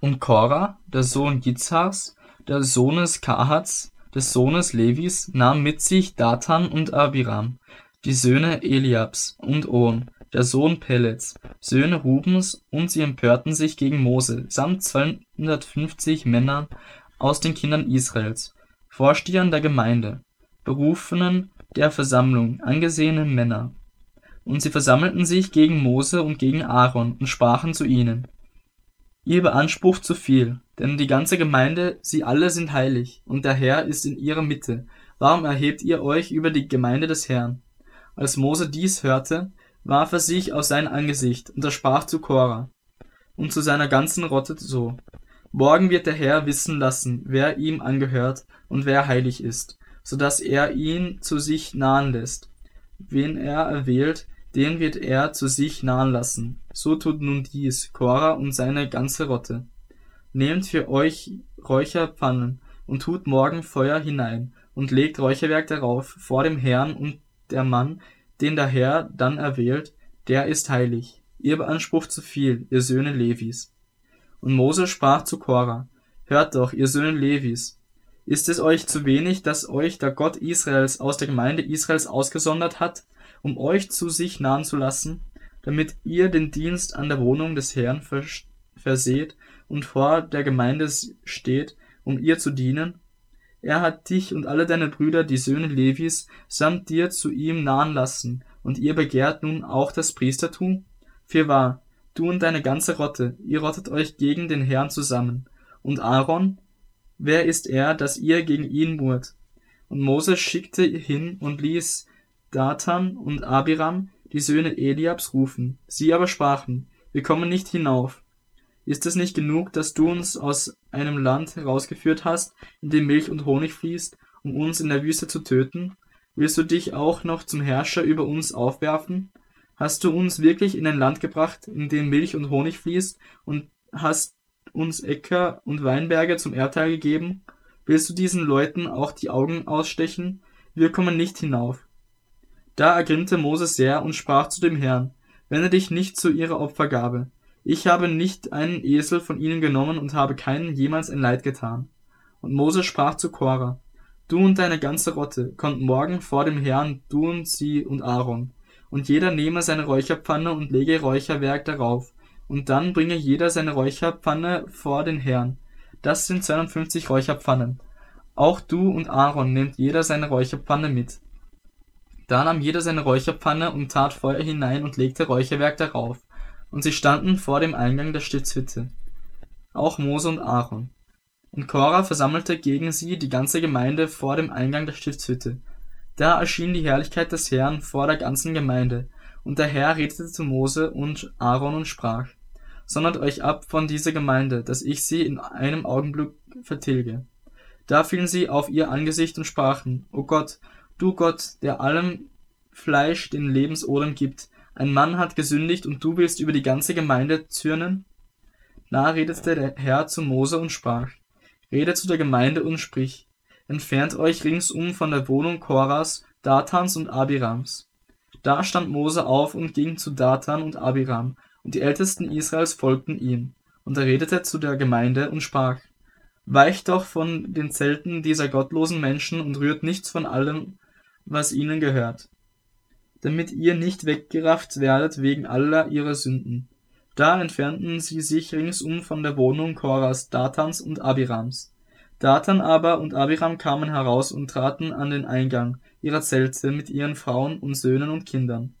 Und Korah, der Sohn Jitzhars, des Sohnes Kahats, des Sohnes Levis, nahm mit sich Datan und Abiram, die Söhne Eliabs, und On, der Sohn Pelets, Söhne Rubens, und sie empörten sich gegen Mose, samt 250 Männern aus den Kindern Israels, Vorstehern der Gemeinde, Berufenen der Versammlung, angesehenen Männer. Und sie versammelten sich gegen Mose und gegen Aaron und sprachen zu ihnen, Ihr beansprucht zu viel, denn die ganze Gemeinde, sie alle sind heilig, und der Herr ist in ihrer Mitte. Warum erhebt ihr euch über die Gemeinde des Herrn? Als Mose dies hörte, warf er sich aus sein Angesicht, und er sprach zu Korah und zu seiner ganzen Rotte so. Morgen wird der Herr wissen lassen, wer ihm angehört und wer heilig ist, so dass er ihn zu sich nahen lässt. Wen er erwählt, den wird er zu sich nahen lassen. So tut nun dies, Korah und seine ganze Rotte. Nehmt für euch Räucherpfannen und tut morgen Feuer hinein und legt Räucherwerk darauf vor dem Herrn und der Mann, den der Herr dann erwählt, der ist heilig. Ihr beansprucht zu viel, ihr Söhne Levis. Und Mose sprach zu Korah, Hört doch, ihr Söhne Levis, ist es euch zu wenig, dass euch der Gott Israels aus der Gemeinde Israels ausgesondert hat, um euch zu sich nahen zu lassen, damit ihr den Dienst an der Wohnung des Herrn verseht und vor der Gemeinde steht, um ihr zu dienen? Er hat dich und alle deine Brüder, die Söhne Levis, samt dir zu ihm nahen lassen, und ihr begehrt nun auch das Priestertum? Fürwahr, du und deine ganze Rotte, ihr rottet euch gegen den Herrn zusammen. Und Aaron? Wer ist er, dass ihr gegen ihn murrt? Und Mose schickte hin und ließ Datan und Abiram, die Söhne Eliabs, rufen. Sie aber sprachen, wir kommen nicht hinauf. Ist es nicht genug, dass du uns aus einem Land herausgeführt hast, in dem Milch und Honig fließt, um uns in der Wüste zu töten? Willst du dich auch noch zum Herrscher über uns aufwerfen? Hast du uns wirklich in ein Land gebracht, in dem Milch und Honig fließt, und hast uns Äcker und Weinberge zum Erdteil gegeben? Willst du diesen Leuten auch die Augen ausstechen? Wir kommen nicht hinauf. Da ergrimmte Mose sehr und sprach zu dem Herrn, wende dich nicht zu ihrer Opfergabe. Ich habe nicht einen Esel von ihnen genommen und habe keinen jemals ein Leid getan. Und Mose sprach zu Korah, du und deine ganze Rotte kommt morgen vor dem Herrn, du und sie und Aaron. Und jeder nehme seine Räucherpfanne und lege Räucherwerk darauf. Und dann bringe jeder seine Räucherpfanne vor den Herrn. Das sind 52 Räucherpfannen. Auch du und Aaron nehmt jeder seine Räucherpfanne mit. Da nahm jeder seine Räucherpfanne und tat Feuer hinein und legte Räucherwerk darauf. Und sie standen vor dem Eingang der Stiftshütte. Auch Mose und Aaron. Und Korah versammelte gegen sie die ganze Gemeinde vor dem Eingang der Stiftshütte. Da erschien die Herrlichkeit des Herrn vor der ganzen Gemeinde. Und der Herr redete zu Mose und Aaron und sprach, Sondert euch ab von dieser Gemeinde, dass ich sie in einem Augenblick vertilge. Da fielen sie auf ihr Angesicht und sprachen, O Gott, Du Gott, der allem Fleisch den Lebensodem gibt, ein Mann hat gesündigt und du willst über die ganze Gemeinde zürnen? Da redete der Herr zu Mose und sprach, Rede zu der Gemeinde und sprich, entfernt euch ringsum von der Wohnung Koras, Datans und Abirams. Da stand Mose auf und ging zu Datan und Abiram, und die Ältesten Israels folgten ihm. Und er redete zu der Gemeinde und sprach, Weicht doch von den Zelten dieser gottlosen Menschen und rührt nichts von allem, was ihnen gehört, damit ihr nicht weggerafft werdet wegen aller ihrer Sünden. Da entfernten sie sich ringsum von der Wohnung Koras, Datans und Abirams. Datan aber und Abiram kamen heraus und traten an den Eingang ihrer Zelte mit ihren Frauen und Söhnen und Kindern.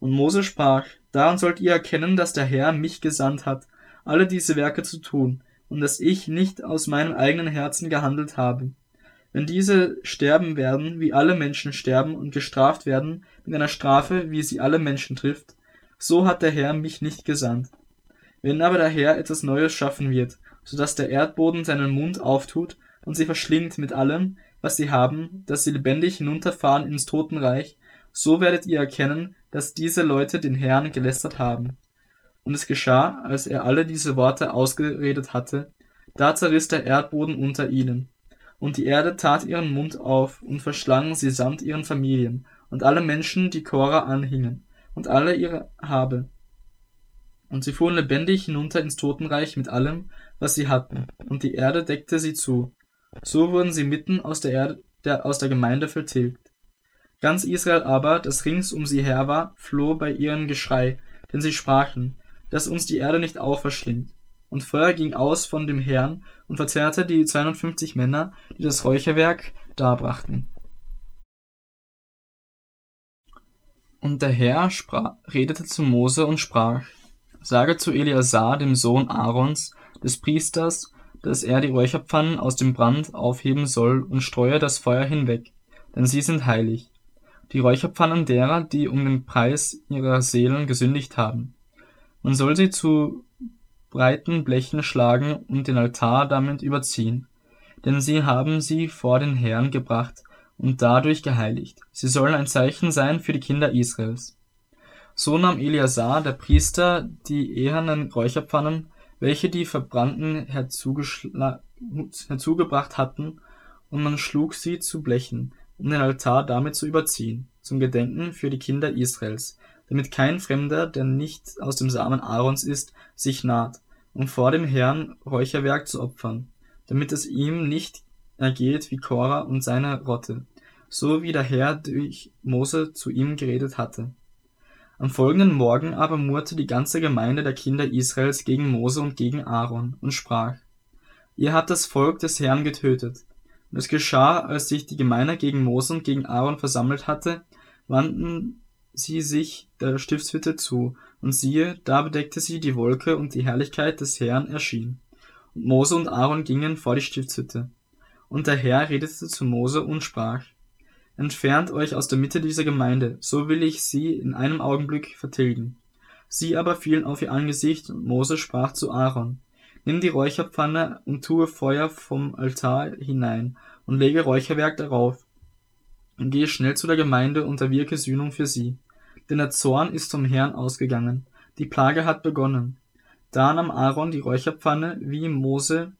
Und Mose sprach, daran sollt ihr erkennen, dass der Herr mich gesandt hat, alle diese Werke zu tun, und dass ich nicht aus meinem eigenen Herzen gehandelt habe. Wenn diese sterben werden, wie alle Menschen sterben und gestraft werden mit einer Strafe, wie sie alle Menschen trifft, so hat der Herr mich nicht gesandt. Wenn aber der Herr etwas Neues schaffen wird, so dass der Erdboden seinen Mund auftut und sie verschlingt mit allem, was sie haben, dass sie lebendig hinunterfahren ins Totenreich, so werdet ihr erkennen, dass diese Leute den Herrn gelästert haben. Und es geschah, als er alle diese Worte ausgeredet hatte, da zerriss der Erdboden unter ihnen, und die Erde tat ihren Mund auf und verschlang sie samt ihren Familien und alle Menschen, die Korah anhingen, und alle ihre Habe. Und sie fuhren lebendig hinunter ins Totenreich mit allem, was sie hatten, und die Erde deckte sie zu. So wurden sie mitten aus der Erde, der, aus der Gemeinde vertilgt. Ganz Israel aber, das rings um sie her war, floh bei ihrem Geschrei, denn sie sprachen, dass uns die Erde nicht auch verschlingt. Und Feuer ging aus von dem Herrn und verzehrte die 250 Männer, die das Räucherwerk darbrachten. Und der Herr sprach, redete zu Mose und sprach, Sage zu Eleazar, dem Sohn Aarons, des Priesters, dass er die Räucherpfannen aus dem Brand aufheben soll und streue das Feuer hinweg, denn sie sind heilig. Die Räucherpfannen derer, die um den Preis ihrer Seelen gesündigt haben. Man soll sie zu breiten Blechen schlagen und den Altar damit überziehen, denn sie haben sie vor den Herrn gebracht und dadurch geheiligt. Sie sollen ein Zeichen sein für die Kinder Israels. So nahm Eleazar, der Priester, die ehernen Räucherpfannen, welche die Verbrannten herzugebracht hatten, und man schlug sie zu Blechen, um den Altar damit zu überziehen, zum Gedenken für die Kinder Israels, damit kein Fremder, der nicht aus dem Samen Aarons ist, sich naht, um vor dem Herrn Räucherwerk zu opfern, damit es ihm nicht ergeht wie Korah und seine Rotte, so wie der Herr durch Mose zu ihm geredet hatte. Am folgenden Morgen aber murrte die ganze Gemeinde der Kinder Israels gegen Mose und gegen Aaron und sprach, Ihr habt das Volk des Herrn getötet. Und es geschah, als sich die Gemeinde gegen Mose und gegen Aaron versammelt hatte, wandten sie sich der Stiftshütte zu, und siehe, da bedeckte sie die Wolke und die Herrlichkeit des Herrn erschien. Und Mose und Aaron gingen vor die Stiftshütte. Und der Herr redete zu Mose und sprach, Entfernt euch aus der Mitte dieser Gemeinde, so will ich sie in einem Augenblick vertilgen. Sie aber fielen auf ihr Angesicht, und Mose sprach zu Aaron, Nimm die Räucherpfanne und tue Feuer vom Altar hinein und lege Räucherwerk darauf. Und gehe schnell zu der Gemeinde und erwirke Sühnung für sie. Denn der Zorn ist zum Herrn ausgegangen. Die Plage hat begonnen. Da nahm Aaron die Räucherpfanne, wie Mose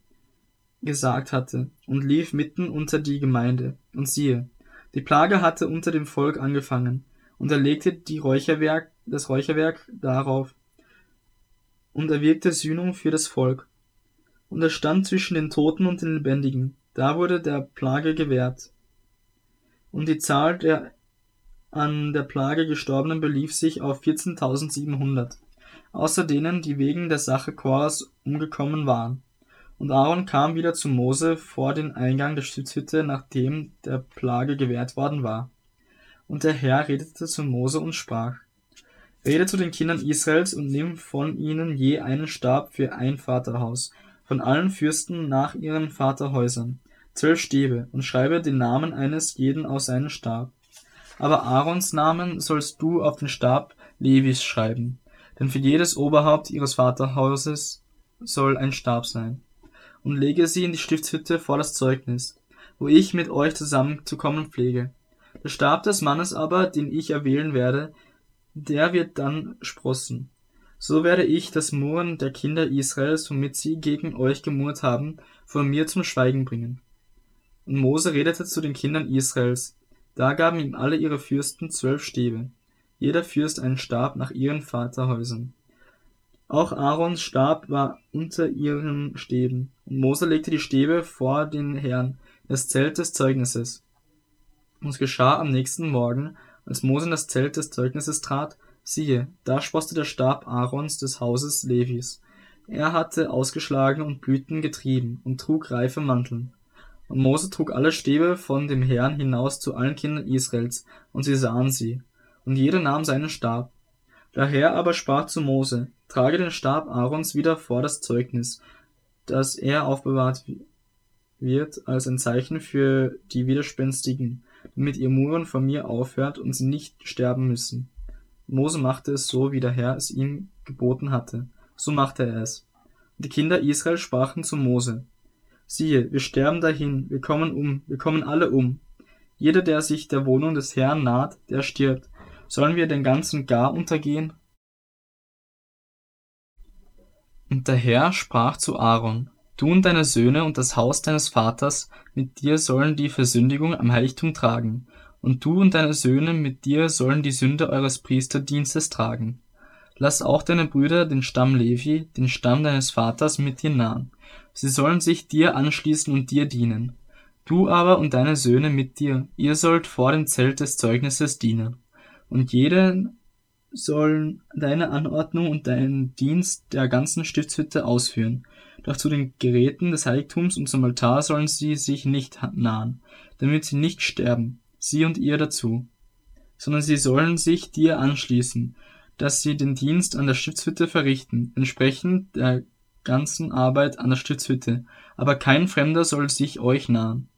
gesagt hatte, und lief mitten unter die Gemeinde. Und siehe, die Plage hatte unter dem Volk angefangen, und er legte die Räucherwerk, das Räucherwerk darauf, und er wirkte Sühnung für das Volk. Und er stand zwischen den Toten und den Lebendigen, da wurde der Plage gewährt. Und die Zahl der an der Plage Gestorbenen belief sich auf 14.700, außer denen, die wegen der Sache Koras umgekommen waren. Und Aaron kam wieder zu Mose vor den Eingang der Stiftshütte, nachdem der Plage gewährt worden war. Und der Herr redete zu Mose und sprach, Rede zu den Kindern Israels und nimm von ihnen je einen Stab für ein Vaterhaus, von allen Fürsten nach ihren Vaterhäusern, zwölf Stäbe, und schreibe den Namen eines jeden auf seinen Stab. Aber Aarons Namen sollst du auf den Stab Levis schreiben, denn für jedes Oberhaupt ihres Vaterhauses soll ein Stab sein und lege sie in die Stiftshütte vor das Zeugnis, wo ich mit euch zusammenzukommen pflege. Der Stab des Mannes aber, den ich erwählen werde, der wird dann sprossen. So werde ich das Murren der Kinder Israels, womit sie gegen euch gemurrt haben, von mir zum Schweigen bringen. Und Mose redete zu den Kindern Israels. Da gaben ihm alle ihre Fürsten zwölf Stäbe, jeder Fürst einen Stab nach ihren Vaterhäusern. Auch Aarons Stab war unter ihren Stäben. Und Mose legte die Stäbe vor den Herrn, das Zelt des Zeugnisses. Und es geschah am nächsten Morgen, als Mose in das Zelt des Zeugnisses trat, siehe, da sproßte der Stab Aarons des Hauses Levis. Er hatte ausgeschlagen und Blüten getrieben und trug reife Manteln. Und Mose trug alle Stäbe von dem Herrn hinaus zu allen Kindern Israels, und sie sahen sie. Und jeder nahm seinen Stab. Der Herr aber sprach zu Mose, trage den Stab Aarons wieder vor das Zeugnis, dass er aufbewahrt wird als ein Zeichen für die Widerspenstigen, damit ihr Muren von mir aufhört und sie nicht sterben müssen. Mose machte es so, wie der Herr es ihm geboten hatte. So machte er es. Und die Kinder Israel sprachen zu Mose, siehe, wir sterben dahin, wir kommen um, wir kommen alle um. Jeder, der sich der Wohnung des Herrn naht, der stirbt. Sollen wir den ganzen gar untergehen? Und der Herr sprach zu Aaron, Du und deine Söhne und das Haus deines Vaters mit dir sollen die Versündigung am Heiligtum tragen, und du und deine Söhne mit dir sollen die Sünde eures Priesterdienstes tragen. Lass auch deine Brüder, den Stamm Levi, den Stamm deines Vaters, mit dir nahen. Sie sollen sich dir anschließen und dir dienen. Du aber und deine Söhne mit dir, ihr sollt vor dem Zelt des Zeugnisses dienen. Und jeden sollen deine Anordnung und deinen Dienst der ganzen Stiftshütte ausführen. Doch zu den Geräten des Heiligtums und zum Altar sollen sie sich nicht nahen, damit sie nicht sterben, sie und ihr dazu, sondern sie sollen sich dir anschließen, dass sie den Dienst an der Stiftshütte verrichten, entsprechend der ganzen Arbeit an der Stiftshütte, aber kein Fremder soll sich euch nahen.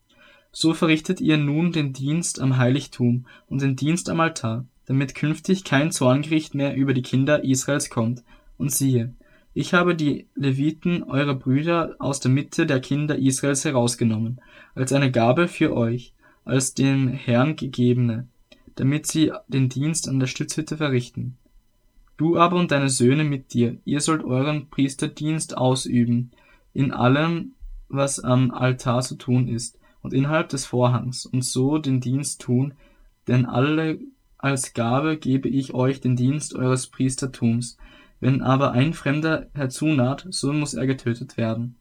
So verrichtet ihr nun den Dienst am Heiligtum und den Dienst am Altar, damit künftig kein Zorngericht mehr über die Kinder Israels kommt. Und siehe, ich habe die Leviten, eure Brüder, aus der Mitte der Kinder Israels herausgenommen, als eine Gabe für euch, als dem Herrn gegebene, damit sie den Dienst an der Stützhütte verrichten. Du aber und deine Söhne mit dir, ihr sollt euren Priesterdienst ausüben, in allem, was am Altar zu tun ist, und innerhalb des Vorhangs, und so den Dienst tun, denn alle als Gabe gebe ich euch den Dienst eures Priestertums. Wenn aber ein Fremder herzunaht, so muss er getötet werden.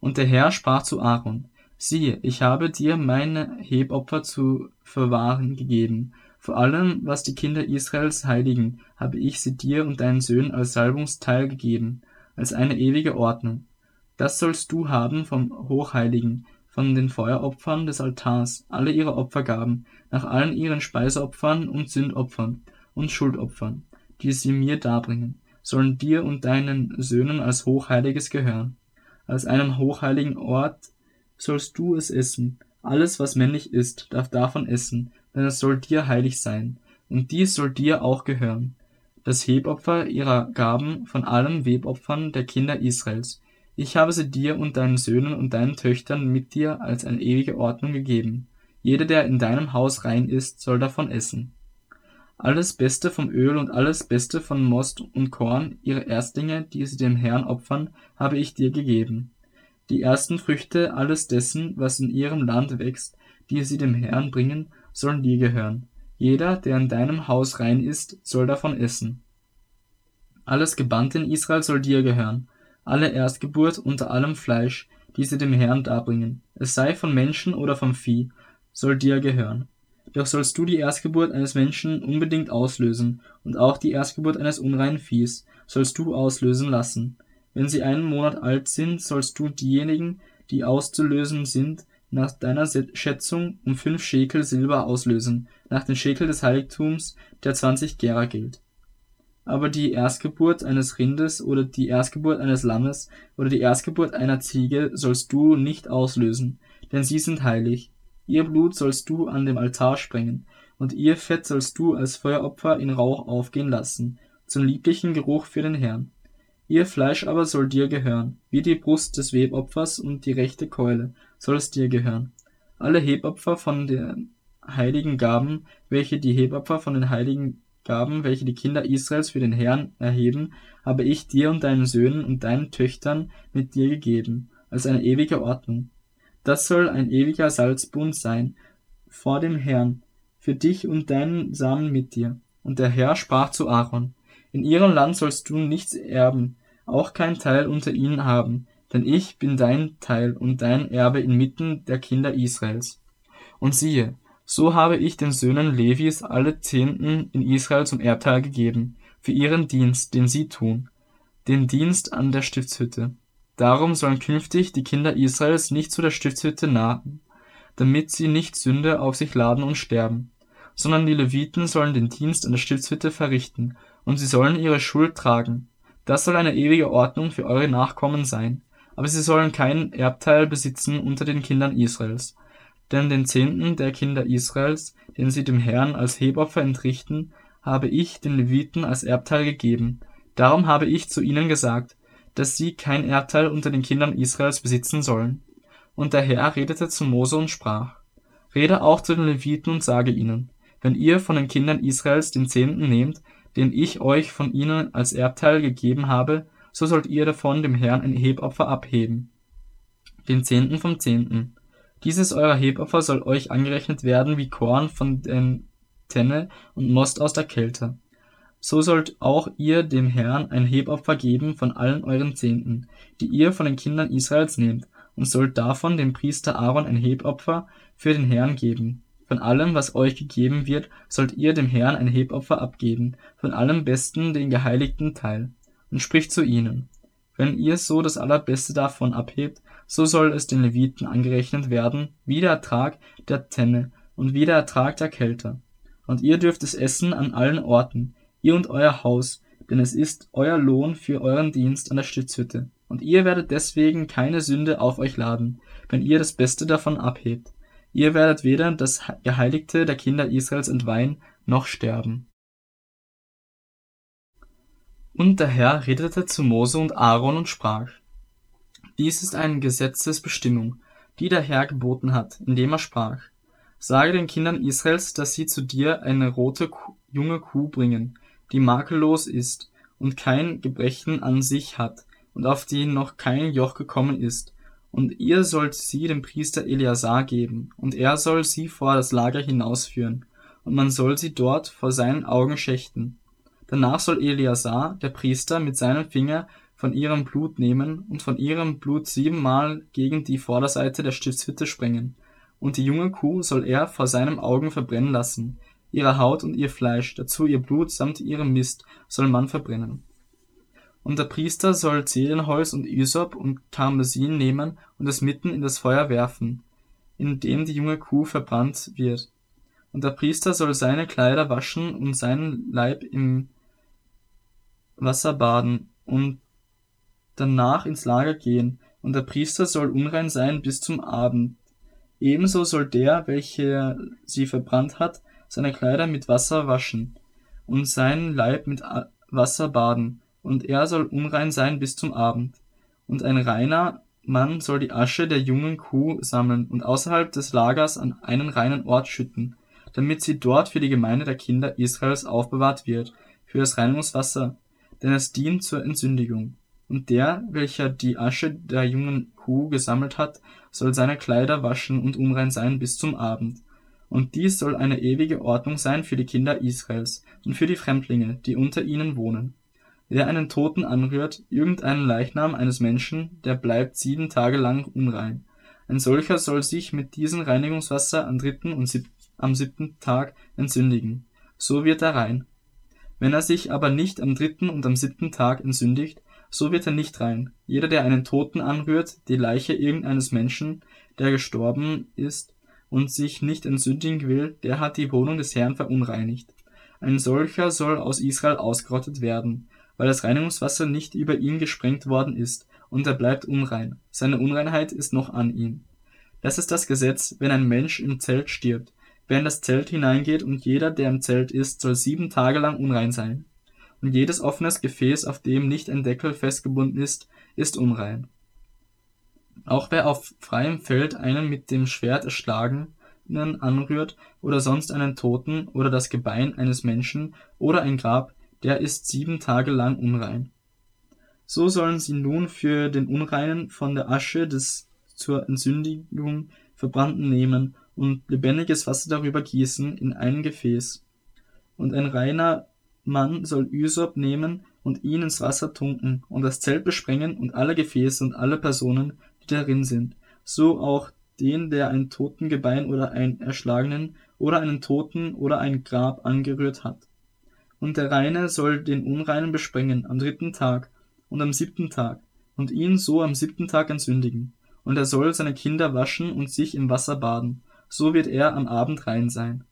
Und der Herr sprach zu Aaron, siehe, ich habe dir meine Hebopfer zu verwahren gegeben, vor allem, was die Kinder Israels heiligen, habe ich sie dir und deinen Söhnen als Salbungsteil gegeben, als eine ewige Ordnung. Das sollst du haben vom Hochheiligen, von den Feueropfern des Altars, alle ihre Opfergaben, nach allen ihren Speiseopfern und Sündopfern und Schuldopfern, die sie mir darbringen, sollen dir und deinen Söhnen als Hochheiliges gehören. Als einem hochheiligen Ort sollst du es essen. Alles, was männlich ist, darf davon essen, denn es soll dir heilig sein, und dies soll dir auch gehören. Das Hebopfer ihrer Gaben von allen Webopfern der Kinder Israels. Ich habe sie dir und deinen Söhnen und deinen Töchtern mit dir als eine ewige Ordnung gegeben. Jeder, der in deinem Haus rein ist, soll davon essen. Alles Beste vom Öl und alles Beste von Most und Korn, ihre Erstlinge, die sie dem Herrn opfern, habe ich dir gegeben. Die ersten Früchte alles dessen, was in ihrem Land wächst, die sie dem Herrn bringen, sollen dir gehören. Jeder, der in deinem Haus rein ist, soll davon essen. Alles Gebannte in Israel soll dir gehören, alle Erstgeburt unter allem Fleisch, die sie dem Herrn darbringen, es sei von Menschen oder vom Vieh, soll dir gehören. Doch sollst du die Erstgeburt eines Menschen unbedingt auslösen, und auch die Erstgeburt eines unreinen Viehs sollst du auslösen lassen. Wenn sie einen Monat alt sind, sollst du diejenigen, die auszulösen sind, nach deiner Schätzung um fünf Schekel Silber auslösen, nach dem Schekel des Heiligtums, der zwanzig Gera gilt. Aber die Erstgeburt eines Rindes oder die Erstgeburt eines Lammes oder die Erstgeburt einer Ziege sollst du nicht auslösen, denn sie sind heilig. Ihr Blut sollst du an dem Altar sprengen, und ihr Fett sollst du als Feueropfer in Rauch aufgehen lassen, zum lieblichen Geruch für den Herrn. Ihr Fleisch aber soll dir gehören, wie die Brust des Webopfers und die rechte Keule, soll es dir gehören. Alle Hebopfer von den heiligen Gaben, welche die Hebopfer von den heiligen Gaben, welche die Kinder Israels für den Herrn erheben, habe ich dir und deinen Söhnen und deinen Töchtern mit dir gegeben, als eine ewige Ordnung. Das soll ein ewiger Salzbund sein vor dem Herrn, für dich und deinen Samen mit dir. Und der Herr sprach zu Aaron, in ihrem Land sollst du nichts erben, auch kein Teil unter ihnen haben, denn ich bin dein Teil und dein Erbe inmitten der Kinder Israels. Und siehe, so habe ich den Söhnen Levis alle Zehnten in Israel zum Erbteil gegeben, für ihren Dienst, den sie tun, den Dienst an der Stiftshütte. Darum sollen künftig die Kinder Israels nicht zu der Stiftshütte nahen, damit sie nicht Sünde auf sich laden und sterben, sondern die Leviten sollen den Dienst an der Stiftshütte verrichten, und sie sollen ihre Schuld tragen. Das soll eine ewige Ordnung für eure Nachkommen sein, aber sie sollen keinen Erbteil besitzen unter den Kindern Israels. Denn den Zehnten der Kinder Israels, den sie dem Herrn als Hebopfer entrichten, habe ich den Leviten als Erbteil gegeben. Darum habe ich zu ihnen gesagt, dass sie kein Erbteil unter den Kindern Israels besitzen sollen. Und der Herr redete zu Mose und sprach, Rede auch zu den Leviten und sage ihnen, wenn ihr von den Kindern Israels den Zehnten nehmt, den ich euch von ihnen als Erbteil gegeben habe, so sollt ihr davon dem Herrn ein Hebopfer abheben. Den Zehnten vom Zehnten. Dieses euer Hebopfer soll euch angerechnet werden wie Korn von den Tenne und Most aus der Kälte. so sollt auch ihr dem Herrn ein Hebopfer geben von allen euren Zehnten, die ihr von den Kindern Israels nehmt, und sollt davon dem Priester Aaron ein Hebopfer für den Herrn geben. Von allem, was euch gegeben wird, sollt ihr dem Herrn ein Hebopfer abgeben, von allem Besten den geheiligten Teil. Und spricht zu ihnen, wenn ihr so das Allerbeste davon abhebt, so soll es den Leviten angerechnet werden, wie der Ertrag der Tenne und wie der Ertrag der Kelter. Und ihr dürft es essen an allen Orten, ihr und euer Haus, denn es ist euer Lohn für euren Dienst an der Stützhütte. Und ihr werdet deswegen keine Sünde auf euch laden, wenn ihr das Beste davon abhebt. Ihr werdet weder das Geheiligte der Kinder Israels entweihen, noch sterben. Und der Herr redete zu Mose und Aaron und sprach, Dies ist eine Gesetzesbestimmung, die der Herr geboten hat, indem er sprach, Sage den Kindern Israels, dass sie zu dir eine rote junge Kuh bringen, die makellos ist und kein Gebrechen an sich hat und auf die noch kein Joch gekommen ist. Und ihr sollt sie dem Priester Eleazar geben, und er soll sie vor das Lager hinausführen, und man soll sie dort vor seinen Augen schächten. Danach soll Eleazar, der Priester, mit seinem Finger von ihrem Blut nehmen und von ihrem Blut siebenmal gegen die Vorderseite der Stiftshütte sprengen. Und die junge Kuh soll er vor seinen Augen verbrennen lassen, ihre Haut und ihr Fleisch, dazu ihr Blut samt ihrem Mist soll man verbrennen. Und der Priester soll Zedernholz und Ysop und Karmesin nehmen und es mitten in das Feuer werfen, in dem die junge Kuh verbrannt wird. Und der Priester soll seine Kleider waschen und seinen Leib im Wasser baden und danach ins Lager gehen, und der Priester soll unrein sein bis zum Abend. Ebenso soll der, welcher sie verbrannt hat, seine Kleider mit Wasser waschen und seinen Leib mit Wasser baden, und er soll unrein sein bis zum Abend. Und ein reiner Mann soll die Asche der jungen Kuh sammeln und außerhalb des Lagers an einen reinen Ort schütten, damit sie dort für die Gemeinde der Kinder Israels aufbewahrt wird, für das Reinigungswasser, denn es dient zur Entsündigung. Und der, welcher die Asche der jungen Kuh gesammelt hat, soll seine Kleider waschen und unrein sein bis zum Abend. Und dies soll eine ewige Ordnung sein für die Kinder Israels und für die Fremdlinge, die unter ihnen wohnen. Wer einen Toten anrührt, irgendeinen Leichnam eines Menschen, der bleibt sieben Tage lang unrein. Ein solcher soll sich mit diesem Reinigungswasser am dritten und am siebten Tag entsündigen. So wird er rein. Wenn er sich aber nicht am dritten und am siebten Tag entsündigt, so wird er nicht rein. Jeder, der einen Toten anrührt, die Leiche irgendeines Menschen, der gestorben ist, und sich nicht entsündigen will, der hat die Wohnung des Herrn verunreinigt. Ein solcher soll aus Israel ausgerottet werden, weil das Reinigungswasser nicht über ihn gesprengt worden ist, und er bleibt unrein. Seine Unreinheit ist noch an ihm. Das ist das Gesetz, wenn ein Mensch im Zelt stirbt. Wer in das Zelt hineingeht und jeder, der im Zelt ist, soll sieben Tage lang unrein sein. Und jedes offenes Gefäß, auf dem nicht ein Deckel festgebunden ist, ist unrein. Auch wer auf freiem Feld einen mit dem Schwert erschlagenen anrührt oder sonst einen Toten oder das Gebein eines Menschen oder ein Grab, der ist sieben Tage lang unrein. So sollen sie nun für den Unreinen von der Asche des zur Entsündigung verbrannten nehmen und lebendiges Wasser darüber gießen in ein Gefäß. Und ein reiner Mann soll Ysop nehmen und ihn ins Wasser tunken und das Zelt besprengen und alle Gefäße und alle Personen, die darin sind, so auch den, der ein Totengebein oder einen Erschlagenen oder einen Toten oder ein Grab angerührt hat. Und der Reine soll den Unreinen besprengen am dritten Tag und am siebten Tag und ihn so am siebten Tag entsündigen. Und er soll seine Kinder waschen und sich im Wasser baden, so wird er am Abend rein sein.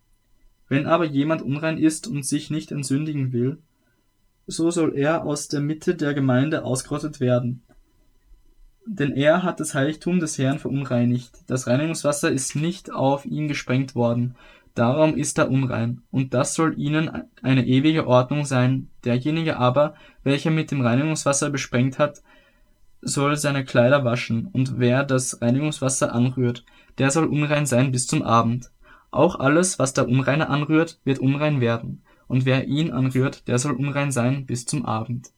Wenn aber jemand unrein ist und sich nicht entsündigen will, so soll er aus der Mitte der Gemeinde ausgerottet werden, denn er hat das Heiligtum des Herrn verunreinigt. Das Reinigungswasser ist nicht auf ihn gesprengt worden. Darum ist er unrein. Und das soll ihnen eine ewige Ordnung sein. Derjenige aber, welcher mit dem Reinigungswasser besprengt hat, soll seine Kleider waschen. Und wer das Reinigungswasser anrührt, der soll unrein sein bis zum Abend. Auch alles, was der Unreine anrührt, wird unrein werden. Und wer ihn anrührt, der soll unrein sein bis zum Abend.